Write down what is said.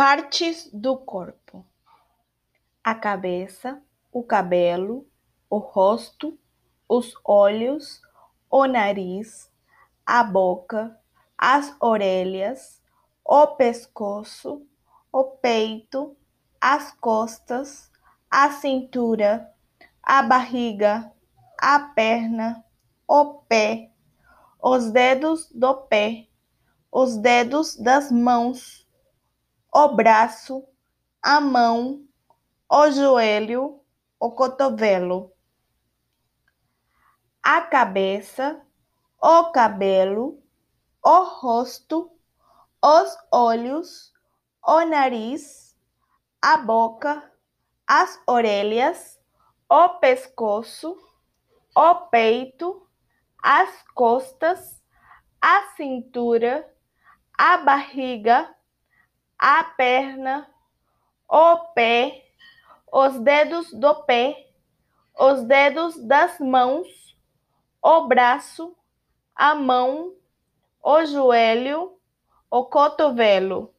Partes do corpo: a cabeça, o cabelo, o rosto, os olhos, o nariz, a boca, as orelhas, o pescoço, o peito, as costas, a cintura, a barriga, a perna, o pé, os dedos do pé, os dedos das mãos o braço, a mão, o joelho, o cotovelo, a cabeça, o cabelo, o rosto, os olhos, o nariz, a boca, as orelhas, o pescoço, o peito, as costas, a cintura, a barriga, a perna, o pé, os dedos do pé, os dedos das mãos, o braço, a mão, o joelho, o cotovelo.